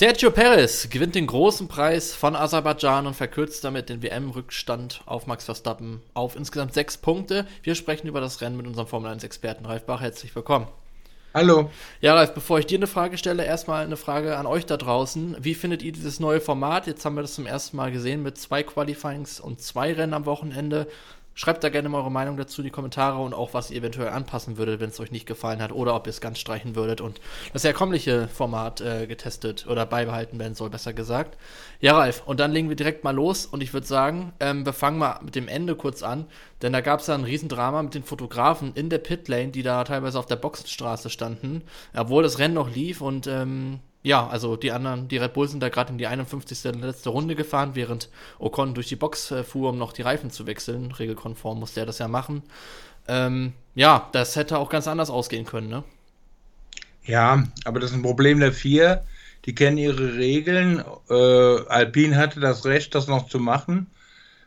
Sergio Perez gewinnt den großen Preis von Aserbaidschan und verkürzt damit den WM-Rückstand auf Max Verstappen auf insgesamt sechs Punkte. Wir sprechen über das Rennen mit unserem Formel 1-Experten Ralf Bach. Herzlich willkommen. Hallo. Ja, Ralf, bevor ich dir eine Frage stelle, erstmal eine Frage an euch da draußen. Wie findet ihr dieses neue Format? Jetzt haben wir das zum ersten Mal gesehen mit zwei Qualifyings und zwei Rennen am Wochenende. Schreibt da gerne mal eure Meinung dazu in die Kommentare und auch, was ihr eventuell anpassen würdet, wenn es euch nicht gefallen hat oder ob ihr es ganz streichen würdet und das herkömmliche Format äh, getestet oder beibehalten werden soll, besser gesagt. Ja, Ralf, und dann legen wir direkt mal los und ich würde sagen, ähm, wir fangen mal mit dem Ende kurz an, denn da gab es ja ein Riesendrama mit den Fotografen in der Pitlane, die da teilweise auf der Boxenstraße standen, obwohl das Rennen noch lief und ähm, ja, also die anderen, die Red Bull sind da gerade in die 51. letzte Runde gefahren, während Ocon durch die Box äh, fuhr, um noch die Reifen zu wechseln. Regelkonform musste er das ja machen. Ähm, ja, das hätte auch ganz anders ausgehen können, ne? Ja, aber das ist ein Problem der vier. Die kennen ihre Regeln. Äh, Alpine hatte das Recht, das noch zu machen,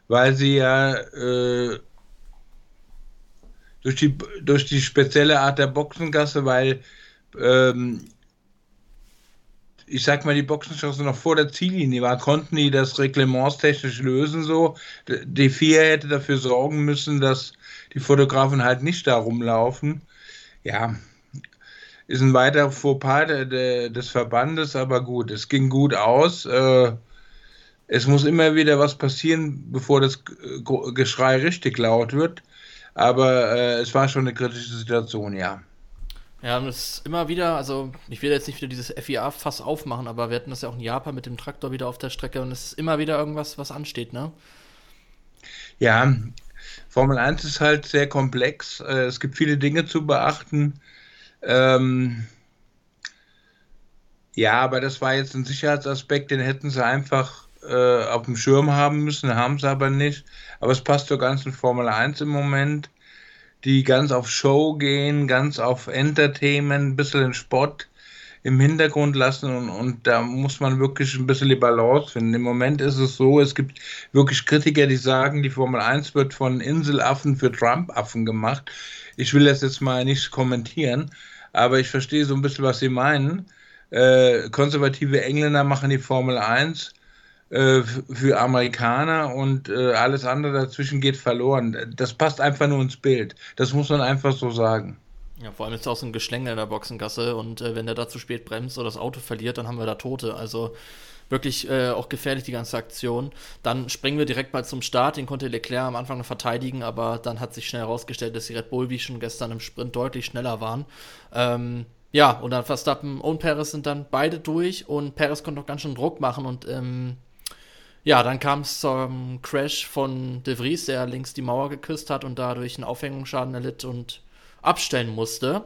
weil sie ja äh, durch, die, durch die spezielle Art der Boxengasse, weil ähm, ich sag mal, die Boxenstraße noch vor der Ziellinie war, konnten die das reglementstechnisch lösen so. Die vier hätte dafür sorgen müssen, dass die Fotografen halt nicht da rumlaufen. Ja, ist ein weiterer Fauxpas de, de, des Verbandes, aber gut, es ging gut aus. Äh, es muss immer wieder was passieren, bevor das Geschrei richtig laut wird. Aber äh, es war schon eine kritische Situation, ja. Ja, und es ist immer wieder, also ich will jetzt nicht wieder dieses FIA-Fass aufmachen, aber wir hatten das ja auch in Japan mit dem Traktor wieder auf der Strecke und es ist immer wieder irgendwas, was ansteht, ne? Ja, Formel 1 ist halt sehr komplex. Äh, es gibt viele Dinge zu beachten. Ähm, ja, aber das war jetzt ein Sicherheitsaspekt, den hätten sie einfach äh, auf dem Schirm haben müssen, haben sie aber nicht. Aber es passt zur ganzen Formel 1 im Moment die ganz auf Show gehen, ganz auf Entertainment, ein bisschen den Sport im Hintergrund lassen und, und da muss man wirklich ein bisschen die Balance finden. Im Moment ist es so, es gibt wirklich Kritiker, die sagen, die Formel 1 wird von Inselaffen für Trump-Affen gemacht. Ich will das jetzt mal nicht kommentieren, aber ich verstehe so ein bisschen, was sie meinen. Äh, konservative Engländer machen die Formel 1 äh, für Amerikaner und äh, alles andere dazwischen geht verloren. Das passt einfach nur ins Bild. Das muss man einfach so sagen. Ja, vor allem ist auch so ein Geschlängel in der Boxengasse und äh, wenn der da zu spät bremst oder das Auto verliert, dann haben wir da Tote. Also wirklich äh, auch gefährlich die ganze Aktion. Dann springen wir direkt mal zum Start. Den konnte Leclerc am Anfang noch verteidigen, aber dann hat sich schnell herausgestellt, dass die Red Bull wie schon gestern im Sprint deutlich schneller waren. Ähm, ja, und dann Verstappen und Perez sind dann beide durch und Perez konnte noch ganz schön Druck machen und ähm, ja, dann kam es zum Crash von De Vries, der links die Mauer geküsst hat und dadurch einen Aufhängungsschaden erlitt und abstellen musste.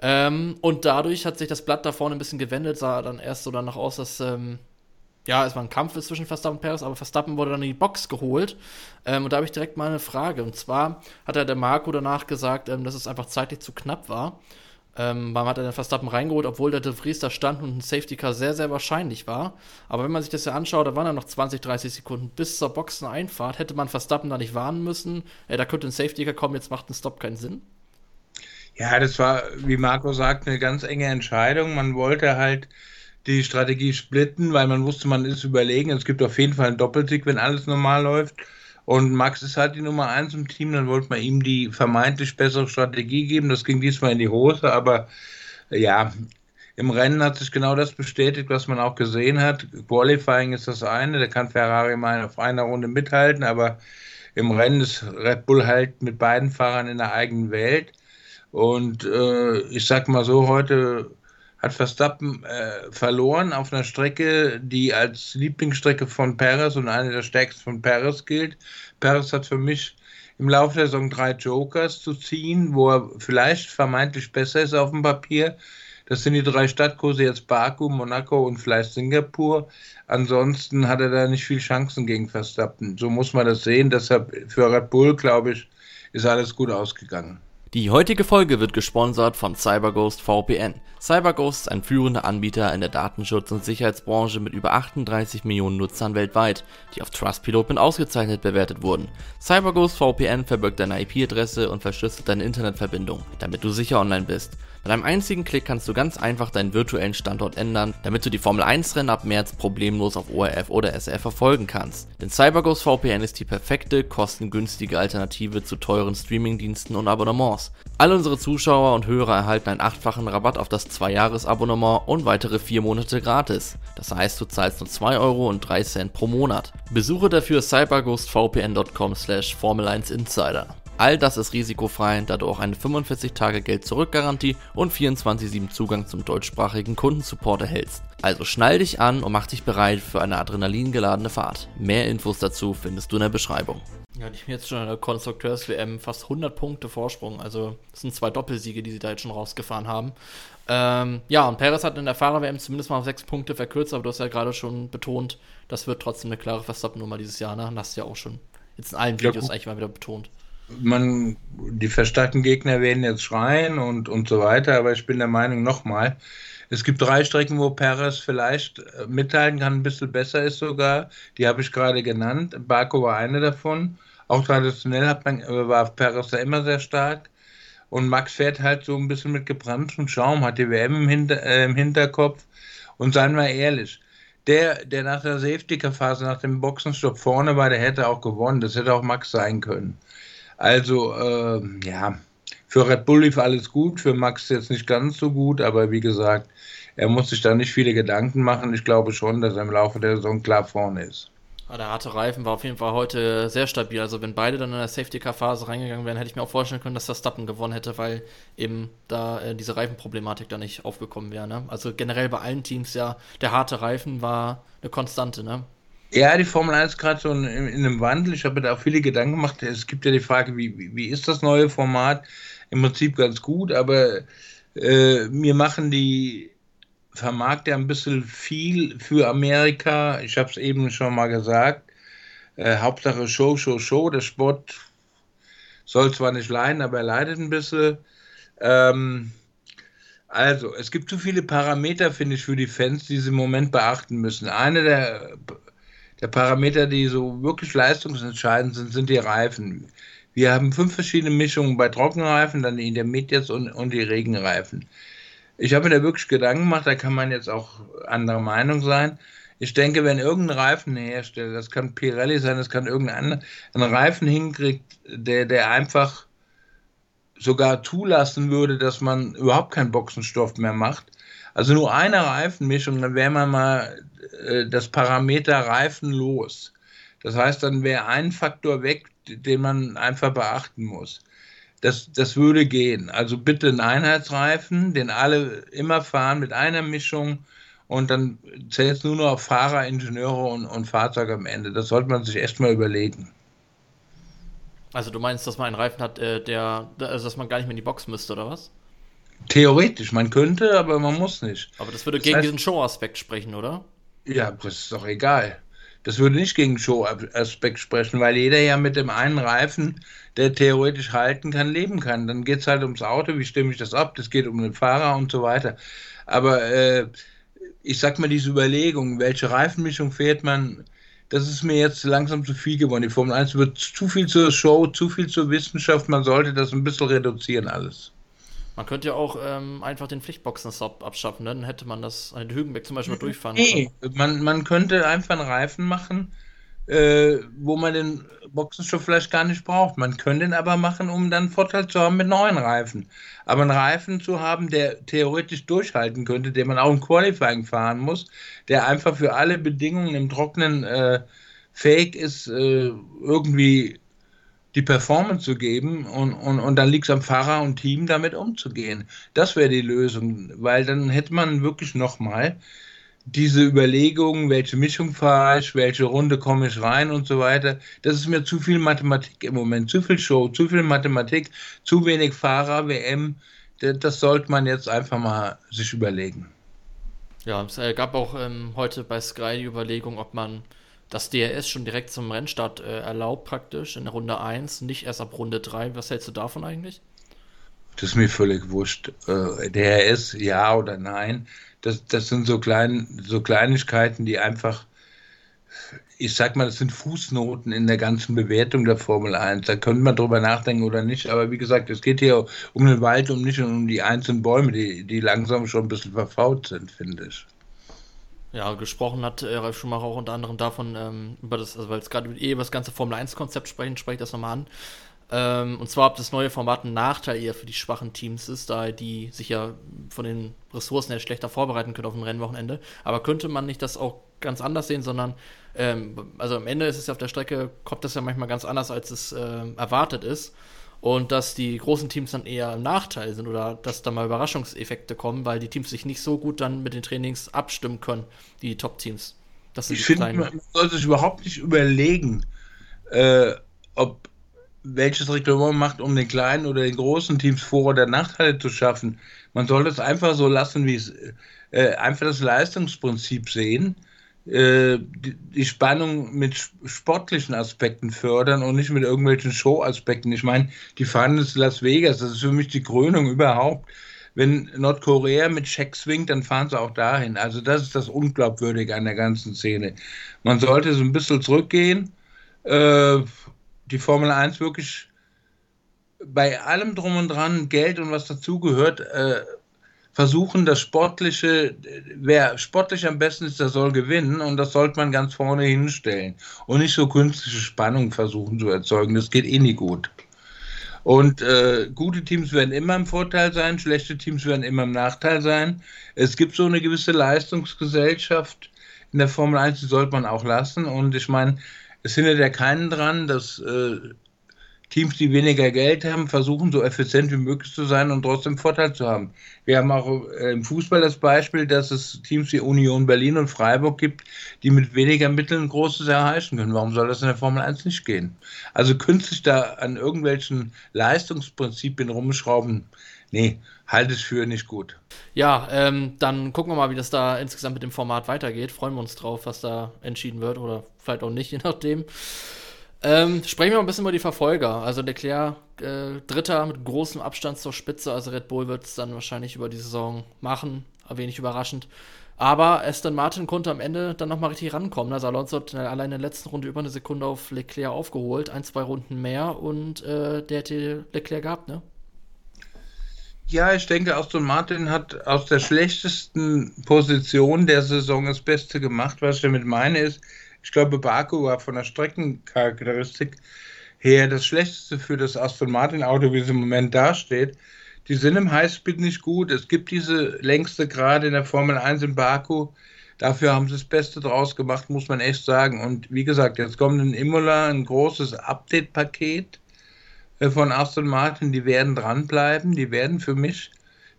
Ähm, und dadurch hat sich das Blatt da vorne ein bisschen gewendet, sah dann erst so danach aus, dass ähm, ja, es war ein Kampf zwischen Verstappen und Perez, aber Verstappen wurde dann in die Box geholt. Ähm, und da habe ich direkt mal eine Frage. Und zwar hat er der Marco danach gesagt, ähm, dass es einfach zeitlich zu knapp war. Ähm, warum hat den Verstappen reingeholt, obwohl der De Vries da stand und ein Safety Car sehr, sehr wahrscheinlich war. Aber wenn man sich das ja anschaut, da waren ja noch 20, 30 Sekunden bis zur Boxeneinfahrt. Hätte man Verstappen da nicht warnen müssen, äh, da könnte ein Safety Car kommen, jetzt macht ein Stop keinen Sinn. Ja, das war, wie Marco sagt, eine ganz enge Entscheidung. Man wollte halt die Strategie splitten, weil man wusste, man ist überlegen. Es gibt auf jeden Fall einen Doppelsieg, wenn alles normal läuft. Und Max ist halt die Nummer eins im Team, dann wollte man ihm die vermeintlich bessere Strategie geben. Das ging diesmal in die Hose, aber ja, im Rennen hat sich genau das bestätigt, was man auch gesehen hat. Qualifying ist das eine, da kann Ferrari mal auf einer Runde mithalten, aber im Rennen ist Red Bull halt mit beiden Fahrern in der eigenen Welt. Und äh, ich sag mal so, heute hat Verstappen äh, verloren auf einer Strecke, die als Lieblingsstrecke von Perez und eine der stärksten von Perez gilt. Perez hat für mich im Laufe der Saison drei Jokers zu ziehen, wo er vielleicht vermeintlich besser ist auf dem Papier. Das sind die drei Stadtkurse jetzt Baku, Monaco und vielleicht Singapur. Ansonsten hat er da nicht viel Chancen gegen Verstappen. So muss man das sehen. Deshalb für Red Bull, glaube ich, ist alles gut ausgegangen. Die heutige Folge wird gesponsert von CyberGhost VPN. CyberGhost ist ein führender Anbieter in der Datenschutz- und Sicherheitsbranche mit über 38 Millionen Nutzern weltweit, die auf Trustpilot mit ausgezeichnet bewertet wurden. CyberGhost VPN verbirgt deine IP-Adresse und verschlüsselt deine Internetverbindung, damit du sicher online bist. Mit einem einzigen Klick kannst du ganz einfach deinen virtuellen Standort ändern, damit du die Formel 1 Rennen ab März problemlos auf ORF oder SRF verfolgen kannst. Denn CyberGhost VPN ist die perfekte, kostengünstige Alternative zu teuren Streamingdiensten und Abonnements. Alle unsere Zuschauer und Hörer erhalten einen achtfachen Rabatt auf das 2-Jahres-Abonnement und weitere 4 Monate gratis. Das heißt, du zahlst nur 2 Euro und 3 Cent pro Monat. Besuche dafür cyberghostvpn.com slash Formel 1 Insider. All das ist risikofrei, da du auch eine 45-Tage-Geld-Zurück-Garantie und 24-7 Zugang zum deutschsprachigen Kundensupport erhältst. Also schnall dich an und mach dich bereit für eine adrenalingeladene Fahrt. Mehr Infos dazu findest du in der Beschreibung. Ja, die haben jetzt schon in der Konstrukteurs-WM fast 100 Punkte Vorsprung. Also, das sind zwei Doppelsiege, die sie da jetzt schon rausgefahren haben. Ähm, ja, und Perez hat in der Fahrer-WM zumindest mal auf sechs Punkte verkürzt, aber du hast ja gerade schon betont, das wird trotzdem eine klare Verstappen-Nummer dieses Jahr. Ne? Das hast du ja auch schon jetzt in allen Videos ja, eigentlich mal wieder betont man, die verstärkten Gegner werden jetzt schreien und, und so weiter, aber ich bin der Meinung nochmal, es gibt drei Strecken, wo Perez vielleicht äh, mitteilen kann, ein bisschen besser ist sogar. Die habe ich gerade genannt. Baku war eine davon. Auch traditionell hat man, äh, war Perez da immer sehr stark. Und Max fährt halt so ein bisschen mit gebranntem Schaum, hat die WM im, Hinter, äh, im Hinterkopf. Und seien wir ehrlich, der, der nach der Safety-Phase, nach dem Boxenstopp vorne war, der hätte auch gewonnen. Das hätte auch Max sein können. Also, äh, ja, für Red Bull lief alles gut, für Max jetzt nicht ganz so gut, aber wie gesagt, er muss sich da nicht viele Gedanken machen. Ich glaube schon, dass er im Laufe der Saison klar vorne ist. Der harte Reifen war auf jeden Fall heute sehr stabil. Also wenn beide dann in der Safety-Car-Phase reingegangen wären, hätte ich mir auch vorstellen können, dass Verstappen gewonnen hätte, weil eben da äh, diese Reifenproblematik da nicht aufgekommen wäre. Ne? Also generell bei allen Teams ja, der harte Reifen war eine Konstante. Ne? Ja, die Formel 1 ist gerade so in, in, einem Wandel. Ich habe da auch viele Gedanken gemacht. Es gibt ja die Frage, wie, wie, wie ist das neue Format? Im Prinzip ganz gut, aber äh, mir machen die Vermarkter ein bisschen viel für Amerika. Ich habe es eben schon mal gesagt. Äh, Hauptsache Show, Show, Show. Der Sport soll zwar nicht leiden, aber er leidet ein bisschen. Ähm, also, es gibt zu viele Parameter, finde ich, für die Fans, die sie im Moment beachten müssen. Eine der der Parameter, die so wirklich leistungsentscheidend sind, sind die Reifen. Wir haben fünf verschiedene Mischungen bei Trockenreifen, dann die Intermediates und, und die Regenreifen. Ich habe mir da wirklich Gedanken gemacht, da kann man jetzt auch anderer Meinung sein. Ich denke, wenn irgendein Reifenhersteller, das kann Pirelli sein, das kann irgendein einen Reifen hinkriegt, der, der einfach sogar zulassen würde, dass man überhaupt keinen Boxenstoff mehr macht. Also nur eine Reifenmischung, dann wäre man mal äh, das Parameter Reifen los. Das heißt, dann wäre ein Faktor weg, den man einfach beachten muss. Das, das würde gehen. Also bitte einen Einheitsreifen, den alle immer fahren mit einer Mischung und dann zählt es nur noch auf Fahrer, Ingenieure und, und Fahrzeug am Ende. Das sollte man sich erstmal überlegen. Also du meinst, dass man einen Reifen hat, äh, der, also dass man gar nicht mehr in die Box müsste, oder was? Theoretisch, man könnte, aber man muss nicht. Aber das würde das gegen heißt, diesen Show-Aspekt sprechen, oder? Ja, das ist doch egal. Das würde nicht gegen Show-Aspekt sprechen, weil jeder ja mit dem einen Reifen, der theoretisch halten kann, leben kann. Dann geht es halt ums Auto, wie stimme ich das ab? Das geht um den Fahrer und so weiter. Aber äh, ich sag mal, diese Überlegung, welche Reifenmischung fährt man, das ist mir jetzt langsam zu viel geworden. Die Formel 1 wird zu viel zur Show, zu viel zur Wissenschaft. Man sollte das ein bisschen reduzieren alles. Man könnte ja auch ähm, einfach den Pflichtboxen-Stop abschaffen, ne? dann hätte man das an den Hügenbeck zum Beispiel mal durchfahren Nee, man, man könnte einfach einen Reifen machen, äh, wo man den Boxenstoff vielleicht gar nicht braucht. Man könnte ihn aber machen, um dann Vorteil zu haben mit neuen Reifen. Aber einen Reifen zu haben, der theoretisch durchhalten könnte, den man auch im Qualifying fahren muss, der einfach für alle Bedingungen im Trocknen äh, fähig ist, äh, irgendwie die Performance zu geben und, und, und dann liegt es am Fahrer und Team, damit umzugehen. Das wäre die Lösung, weil dann hätte man wirklich nochmal diese Überlegungen, welche Mischung fahre ich, welche Runde komme ich rein und so weiter. Das ist mir zu viel Mathematik im Moment, zu viel Show, zu viel Mathematik, zu wenig Fahrer, WM. Das sollte man jetzt einfach mal sich überlegen. Ja, es äh, gab auch ähm, heute bei Sky die Überlegung, ob man das DRS schon direkt zum Rennstart äh, erlaubt, praktisch in Runde 1, nicht erst ab Runde 3. Was hältst du davon eigentlich? Das ist mir völlig wurscht. Äh, DRS, ja oder nein. Das, das sind so, klein, so Kleinigkeiten, die einfach, ich sag mal, das sind Fußnoten in der ganzen Bewertung der Formel 1. Da könnte man drüber nachdenken oder nicht. Aber wie gesagt, es geht hier um den Wald und nicht um die einzelnen Bäume, die, die langsam schon ein bisschen verfault sind, finde ich. Ja, gesprochen hat äh, Ralf Schumacher auch unter anderem davon, ähm, über das, also weil es gerade eh über das ganze Formel 1-Konzept sprechen, spreche ich das nochmal an. Ähm, und zwar, ob das neue Format ein Nachteil eher für die schwachen Teams ist, da die sich ja von den Ressourcen her schlechter vorbereiten können auf ein Rennwochenende. Aber könnte man nicht das auch ganz anders sehen, sondern ähm, also am Ende ist es ja auf der Strecke, kommt das ja manchmal ganz anders, als es äh, erwartet ist und dass die großen Teams dann eher im Nachteil sind oder dass da mal Überraschungseffekte kommen, weil die Teams sich nicht so gut dann mit den Trainings abstimmen können, die Top-Teams. Ich finde, man sollte sich überhaupt nicht überlegen, äh, ob welches Reglement man macht, um den kleinen oder den großen Teams Vor- oder Nachteile zu schaffen. Man sollte es einfach so lassen, wie es äh, einfach das Leistungsprinzip sehen die, Spannung mit sportlichen Aspekten fördern und nicht mit irgendwelchen Show-Aspekten. Ich meine, die fahren ins Las Vegas, das ist für mich die Krönung überhaupt. Wenn Nordkorea mit Scheck swingt, dann fahren sie auch dahin. Also das ist das Unglaubwürdige an der ganzen Szene. Man sollte so ein bisschen zurückgehen, äh, die Formel 1 wirklich bei allem drum und dran, Geld und was dazugehört, äh, versuchen, das Sportliche, wer sportlich am besten ist, der soll gewinnen und das sollte man ganz vorne hinstellen und nicht so künstliche Spannung versuchen zu erzeugen. Das geht eh nie gut. Und äh, gute Teams werden immer im Vorteil sein, schlechte Teams werden immer im Nachteil sein. Es gibt so eine gewisse Leistungsgesellschaft in der Formel 1, die sollte man auch lassen. Und ich meine, es hindert ja keinen dran, dass äh, Teams, die weniger Geld haben, versuchen so effizient wie möglich zu sein und trotzdem Vorteil zu haben. Wir haben auch äh, im Fußball das Beispiel, dass es Teams wie Union Berlin und Freiburg gibt, die mit weniger Mitteln Großes erreichen können. Warum soll das in der Formel 1 nicht gehen? Also künstlich da an irgendwelchen Leistungsprinzipien rumschrauben, nee, halte ich für nicht gut. Ja, ähm, dann gucken wir mal, wie das da insgesamt mit dem Format weitergeht. Freuen wir uns drauf, was da entschieden wird oder vielleicht auch nicht, je nachdem. Ähm, sprechen wir mal ein bisschen über die Verfolger. Also Leclerc, äh, Dritter mit großem Abstand zur Spitze. Also Red Bull wird es dann wahrscheinlich über die Saison machen. Wenig überraschend. Aber Aston Martin konnte am Ende dann nochmal richtig rankommen. Also Alonso hat allein in der letzten Runde über eine Sekunde auf Leclerc aufgeholt. Ein, zwei Runden mehr und äh, der hätte Leclerc gehabt, ne? Ja, ich denke, Aston Martin hat aus der schlechtesten Position der Saison das Beste gemacht. Was ich damit meine ist, ich glaube, Baku war von der Streckencharakteristik her das Schlechteste für das Aston Martin Auto, wie es im Moment dasteht. Die sind im Highspeed nicht gut. Es gibt diese längste Gerade in der Formel 1 in Baku. Dafür haben sie das Beste draus gemacht, muss man echt sagen. Und wie gesagt, jetzt kommt in Imola ein großes Update-Paket äh, von Aston Martin. Die werden dranbleiben. Die werden für mich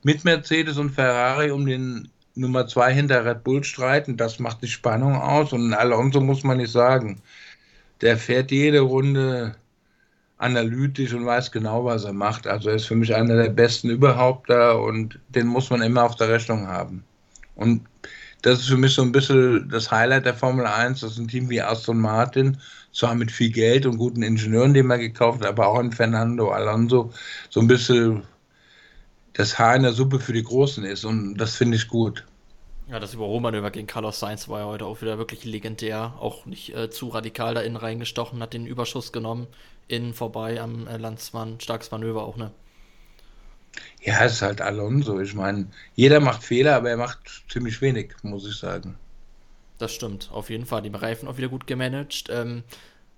mit Mercedes und Ferrari um den Nummer zwei hinter Red Bull streiten. Das macht die Spannung aus. Und Alonso muss man nicht sagen. Der fährt jede Runde analytisch und weiß genau, was er macht. Also er ist für mich einer der besten überhaupt da und den muss man immer auf der Rechnung haben. Und das ist für mich so ein bisschen das Highlight der Formel 1, dass ein Team wie Aston Martin, zwar mit viel Geld und guten Ingenieuren, den man gekauft hat, aber auch ein Fernando Alonso, so ein bisschen das Haar in der Suppe für die Großen ist und das finde ich gut. Ja, das Überholmanöver gegen Carlos Sainz war ja heute auch wieder wirklich legendär. Auch nicht äh, zu radikal da innen reingestochen, hat den Überschuss genommen, innen vorbei am äh, Landsmann. Starkes Manöver auch, ne? Ja, es ist halt Alonso. Ich meine, jeder macht Fehler, aber er macht ziemlich wenig, muss ich sagen. Das stimmt, auf jeden Fall. Die Reifen auch wieder gut gemanagt. Ähm,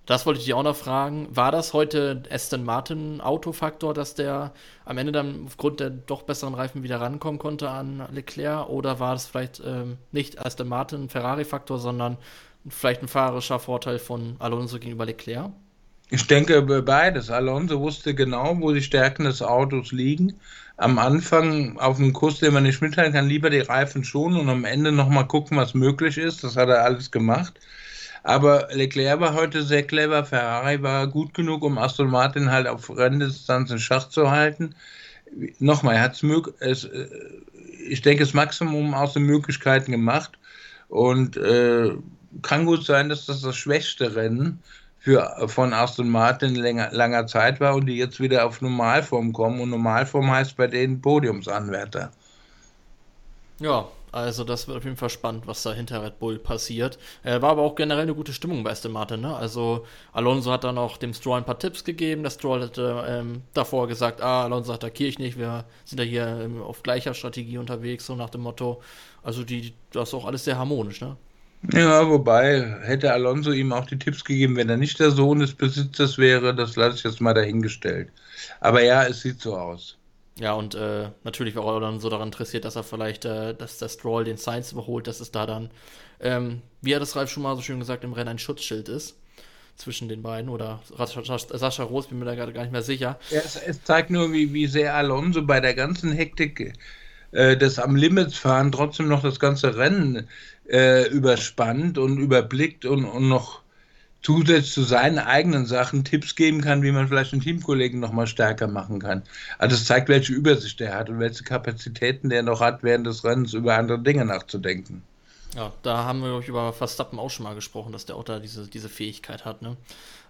das wollte ich dich auch noch fragen. War das heute Aston Martin Autofaktor, dass der am Ende dann aufgrund der doch besseren Reifen wieder rankommen konnte an Leclerc? Oder war das vielleicht ähm, nicht Aston Martin Ferrari-Faktor, sondern vielleicht ein fahrerischer Vorteil von Alonso gegenüber Leclerc? Ich denke beides. Alonso wusste genau, wo die Stärken des Autos liegen. Am Anfang auf dem Kurs, den man nicht mitteilen kann, lieber die Reifen schonen und am Ende nochmal gucken, was möglich ist. Das hat er alles gemacht. Aber Leclerc war heute sehr clever. Ferrari war gut genug, um Aston Martin halt auf Renndistanz in Schach zu halten. Nochmal, er hat es, äh, ich denke, das Maximum aus den Möglichkeiten gemacht. Und äh, kann gut sein, dass das das schwächste Rennen für, von Aston Martin länger, langer Zeit war und die jetzt wieder auf Normalform kommen. Und Normalform heißt bei denen Podiumsanwärter. Ja, also das wird auf jeden Fall spannend, was da hinter Red Bull passiert. Äh, war aber auch generell eine gute Stimmung bei Aston Martin. Ne? Also Alonso hat dann auch dem Stroll ein paar Tipps gegeben. Der Stroll hatte ähm, davor gesagt, ah, Alonso attackiere ich nicht, wir sind ja hier ähm, auf gleicher Strategie unterwegs, so nach dem Motto. Also die, das ist auch alles sehr harmonisch, ne? Ja, wobei hätte Alonso ihm auch die Tipps gegeben, wenn er nicht der Sohn des Besitzers wäre, das lasse ich jetzt mal dahingestellt. Aber ja, es sieht so aus. Ja, und äh, natürlich war er dann so daran interessiert, dass er vielleicht, äh, dass der Stroll den Science überholt, dass es da dann, ähm, wie hat es Ralf schon mal so schön gesagt, im Rennen ein Schutzschild ist zwischen den beiden oder Sascha Roos, bin mir da gerade gar nicht mehr sicher. Ja, es, es, zeigt nur, wie, wie sehr Alonso bei der ganzen Hektik äh, des am Limits fahren trotzdem noch das ganze Rennen äh, überspannt und überblickt und, und noch zusätzlich zu seinen eigenen Sachen Tipps geben kann, wie man vielleicht den Teamkollegen noch mal stärker machen kann. Also es zeigt, welche Übersicht er hat und welche Kapazitäten der noch hat, während des Rennens über andere Dinge nachzudenken. Ja, da haben wir, glaube ich, über Verstappen auch schon mal gesprochen, dass der auch da diese, diese Fähigkeit hat. Ne?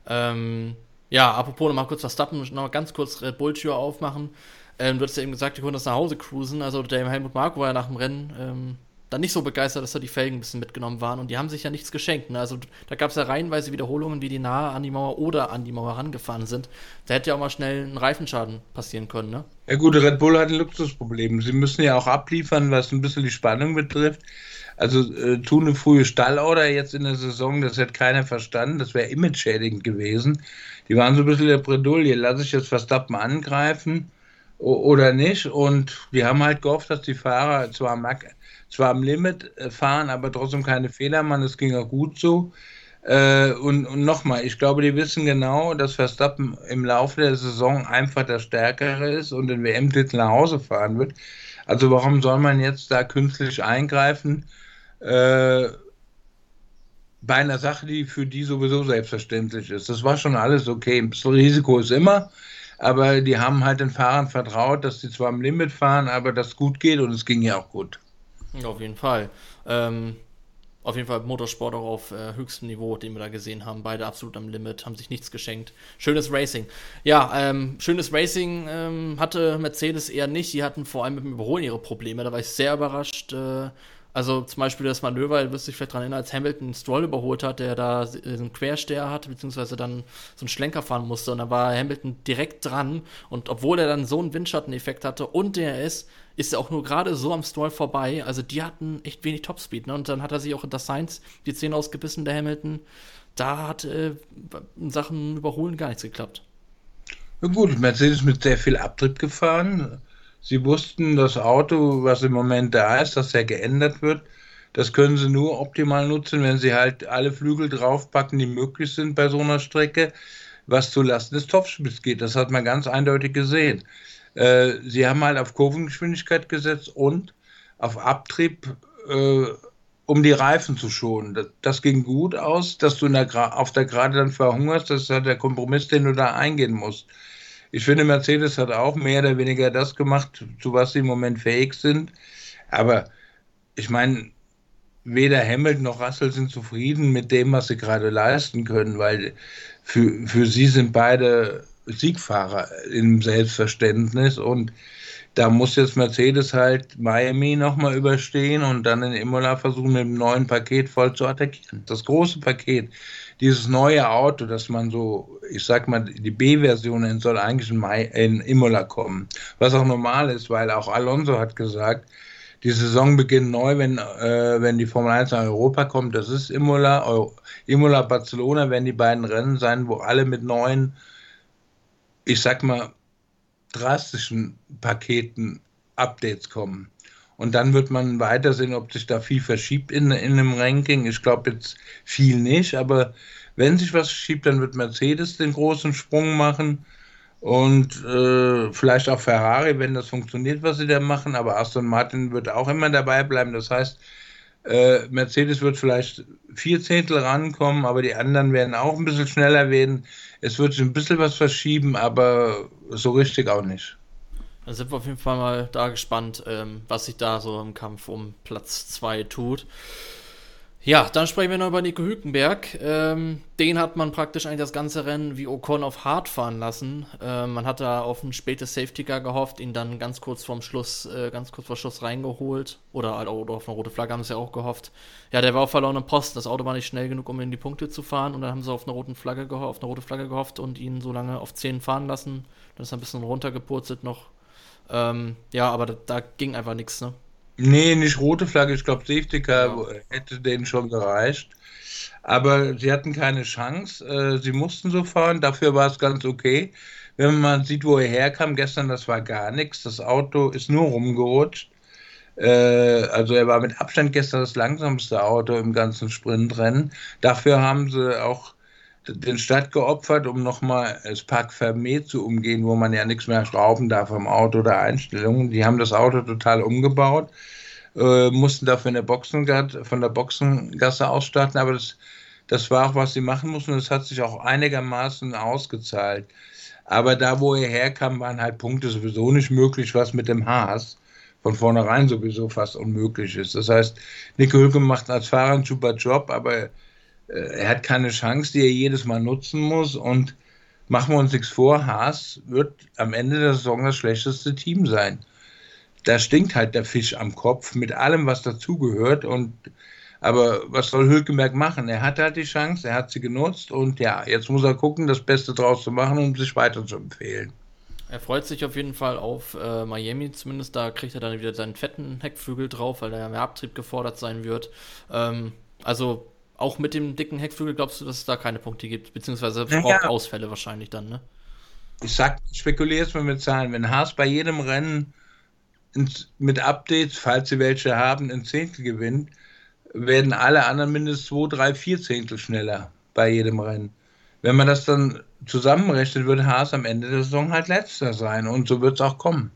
Ähm, ja, apropos nochmal kurz Verstappen, noch ganz kurz Red Bull-Tür aufmachen. Ähm, du hast ja eben gesagt, die konnten das nach Hause cruisen. Also der Helmut Marko war ja nach dem Rennen ähm, dann nicht so begeistert, dass da die Felgen ein bisschen mitgenommen waren und die haben sich ja nichts geschenkt. Ne? Also da gab es ja reihenweise Wiederholungen, wie die nahe an die Mauer oder an die Mauer rangefahren sind. Da hätte ja auch mal schnell ein Reifenschaden passieren können, ne? Ja gut, Red Bull hat ein Luxusproblem. Sie müssen ja auch abliefern, was ein bisschen die Spannung betrifft. Also äh, tun eine frühe Stallorder jetzt in der Saison, das hätte keiner verstanden, das wäre image-schädigend gewesen. Die waren so ein bisschen der Bredouille, lasse ich jetzt Verstappen angreifen oder nicht. Und die haben halt gehofft, dass die Fahrer zwar zwar am Limit äh, fahren, aber trotzdem keine Fehler machen. Das ging auch gut so. Äh, und, und nochmal, ich glaube, die wissen genau, dass Verstappen im Laufe der Saison einfach der Stärkere ist und den WM-Titel nach Hause fahren wird. Also warum soll man jetzt da künstlich eingreifen? Äh, bei einer Sache, die für die sowieso selbstverständlich ist. Das war schon alles okay. Ein bisschen Risiko ist immer, aber die haben halt den Fahrern vertraut, dass sie zwar am Limit fahren, aber das gut geht und es ging ja auch gut. Auf jeden Fall. Ähm, auf jeden Fall Motorsport auch auf äh, höchstem Niveau, den wir da gesehen haben. Beide absolut am Limit, haben sich nichts geschenkt. Schönes Racing. Ja, ähm, schönes Racing ähm, hatte Mercedes eher nicht. Die hatten vor allem mit dem Überholen ihre Probleme. Da war ich sehr überrascht. Äh, also zum Beispiel das Manöver, du wirst dich vielleicht daran erinnern, als Hamilton Stroll überholt hat, der da einen Quersteher hatte, beziehungsweise dann so einen Schlenker fahren musste. Und da war Hamilton direkt dran. Und obwohl er dann so einen Windschatteneffekt hatte und DRS, ist er auch nur gerade so am Stroll vorbei. Also die hatten echt wenig Topspeed. Ne? Und dann hat er sich auch in der Science die Zähne ausgebissen, der Hamilton. Da hat äh, in Sachen Überholen gar nichts geklappt. Ja gut, Mercedes mit sehr viel Abtrieb gefahren Sie wussten, das Auto, was im Moment da ist, dass ja geändert wird, das können sie nur optimal nutzen, wenn sie halt alle Flügel draufpacken, die möglich sind bei so einer Strecke, was zulasten des Topspiels geht. Das hat man ganz eindeutig gesehen. Äh, sie haben halt auf Kurvengeschwindigkeit gesetzt und auf Abtrieb, äh, um die Reifen zu schonen. Das, das ging gut aus, dass du der auf der Gerade dann verhungerst. Das ist halt der Kompromiss, den du da eingehen musst. Ich finde, Mercedes hat auch mehr oder weniger das gemacht, zu was sie im Moment fähig sind. Aber ich meine, weder Hamilton noch Russell sind zufrieden mit dem, was sie gerade leisten können, weil für, für sie sind beide Siegfahrer im Selbstverständnis und da muss jetzt Mercedes halt Miami nochmal überstehen und dann in Imola versuchen, mit einem neuen Paket voll zu attackieren. Das große Paket dieses neue Auto, das man so, ich sag mal, die B-Version soll eigentlich in, Mai, in Imola kommen. Was auch normal ist, weil auch Alonso hat gesagt, die Saison beginnt neu, wenn, äh, wenn die Formel 1 nach Europa kommt. Das ist Imola. Euro, Imola, Barcelona werden die beiden Rennen sein, wo alle mit neuen, ich sag mal, drastischen Paketen Updates kommen. Und dann wird man weiter sehen, ob sich da viel verschiebt in, in einem Ranking. Ich glaube jetzt viel nicht, aber wenn sich was verschiebt, dann wird Mercedes den großen Sprung machen und äh, vielleicht auch Ferrari, wenn das funktioniert, was sie da machen. Aber Aston Martin wird auch immer dabei bleiben. Das heißt, äh, Mercedes wird vielleicht vier Zehntel rankommen, aber die anderen werden auch ein bisschen schneller werden. Es wird sich ein bisschen was verschieben, aber so richtig auch nicht. Da sind wir auf jeden Fall mal da gespannt, ähm, was sich da so im Kampf um Platz 2 tut. Ja, dann sprechen wir noch über Nico Hülkenberg. Ähm, den hat man praktisch eigentlich das ganze Rennen wie Ocon auf hart fahren lassen. Ähm, man hat da auf ein spätes Safety Car gehofft, ihn dann ganz kurz vorm Schluss, äh, ganz kurz vor Schluss reingeholt. Oder, halt oder auf eine rote Flagge haben sie ja auch gehofft. Ja, der war auf verlorenem Posten. Das Auto war nicht schnell genug, um in die Punkte zu fahren. Und dann haben sie auf eine, roten Flagge auf eine rote Flagge gehofft und ihn so lange auf 10 fahren lassen. Dann ist er ein bisschen runtergepurzelt noch. Ähm, ja, aber da, da ging einfach nichts, ne? Nee, nicht rote Flagge, ich glaube, Safety Car ja. hätte denen schon gereicht. Aber sie hatten keine Chance. Äh, sie mussten so fahren, dafür war es ganz okay. Wenn man sieht, wo er herkam, gestern, das war gar nichts. Das Auto ist nur rumgerutscht. Äh, also er war mit Abstand gestern das langsamste Auto im ganzen Sprintrennen. Dafür haben sie auch den Start geopfert, um nochmal das Park Fermé zu umgehen, wo man ja nichts mehr schrauben darf am Auto oder Einstellungen. Die haben das Auto total umgebaut, äh, mussten dafür in der Boxengasse, von der Boxengasse ausstarten, aber das, das war auch, was sie machen mussten. Das hat sich auch einigermaßen ausgezahlt. Aber da, wo er herkam, waren halt Punkte sowieso nicht möglich, was mit dem Haas von vornherein sowieso fast unmöglich ist. Das heißt, Nico Hülke macht als Fahrer einen super Job, aber er hat keine Chance, die er jedes Mal nutzen muss. Und machen wir uns nichts vor, Haas wird am Ende der Saison das schlechteste Team sein. Da stinkt halt der Fisch am Kopf mit allem, was dazugehört. Und aber was soll Hülkenberg machen? Er hat halt die Chance, er hat sie genutzt und ja, jetzt muss er gucken, das Beste draus zu machen, um sich weiter zu empfehlen. Er freut sich auf jeden Fall auf äh, Miami, zumindest da kriegt er dann wieder seinen fetten Heckflügel drauf, weil da ja mehr Abtrieb gefordert sein wird. Ähm, also auch mit dem dicken Heckflügel glaubst du, dass es da keine Punkte gibt? Beziehungsweise naja. auch Ausfälle wahrscheinlich dann, ne? Ich sag, spekuliere jetzt mal mit Zahlen. Wenn Haas bei jedem Rennen ins, mit Updates, falls sie welche haben, ein Zehntel gewinnt, werden alle anderen mindestens zwei, drei, vier Zehntel schneller bei jedem Rennen. Wenn man das dann zusammenrechnet, würde Haas am Ende der Saison halt letzter sein und so wird es auch kommen.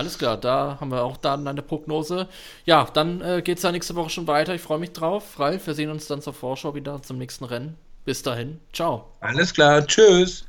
Alles klar, da haben wir auch dann eine Prognose. Ja, dann äh, geht es ja nächste Woche schon weiter. Ich freue mich drauf. Ralf, wir sehen uns dann zur Vorschau wieder zum nächsten Rennen. Bis dahin, ciao. Alles klar, tschüss.